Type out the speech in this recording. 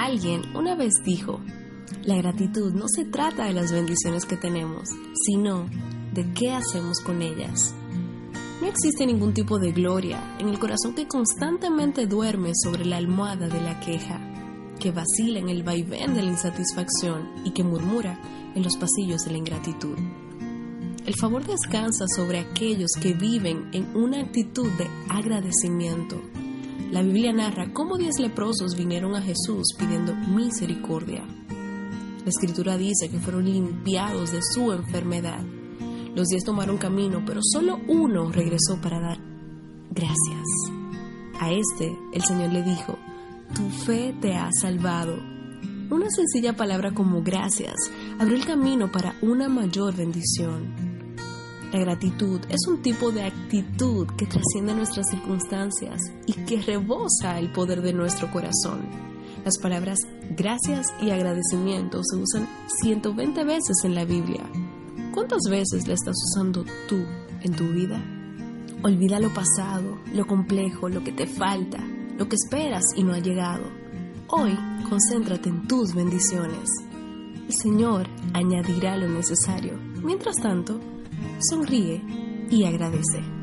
Alguien una vez dijo, la gratitud no se trata de las bendiciones que tenemos, sino de qué hacemos con ellas. No existe ningún tipo de gloria en el corazón que constantemente duerme sobre la almohada de la queja, que vacila en el vaivén de la insatisfacción y que murmura en los pasillos de la ingratitud. El favor descansa sobre aquellos que viven en una actitud de agradecimiento. La Biblia narra cómo diez leprosos vinieron a Jesús pidiendo misericordia. La escritura dice que fueron limpiados de su enfermedad los diez tomaron camino, pero solo uno regresó para dar gracias. A este el Señor le dijo, tu fe te ha salvado. Una sencilla palabra como gracias abrió el camino para una mayor bendición. La gratitud es un tipo de actitud que trasciende nuestras circunstancias y que rebosa el poder de nuestro corazón. Las palabras gracias y agradecimiento se usan 120 veces en la Biblia, ¿Cuántas veces la estás usando tú en tu vida? Olvida lo pasado, lo complejo, lo que te falta, lo que esperas y no ha llegado. Hoy concéntrate en tus bendiciones. El Señor añadirá lo necesario. Mientras tanto, sonríe y agradece.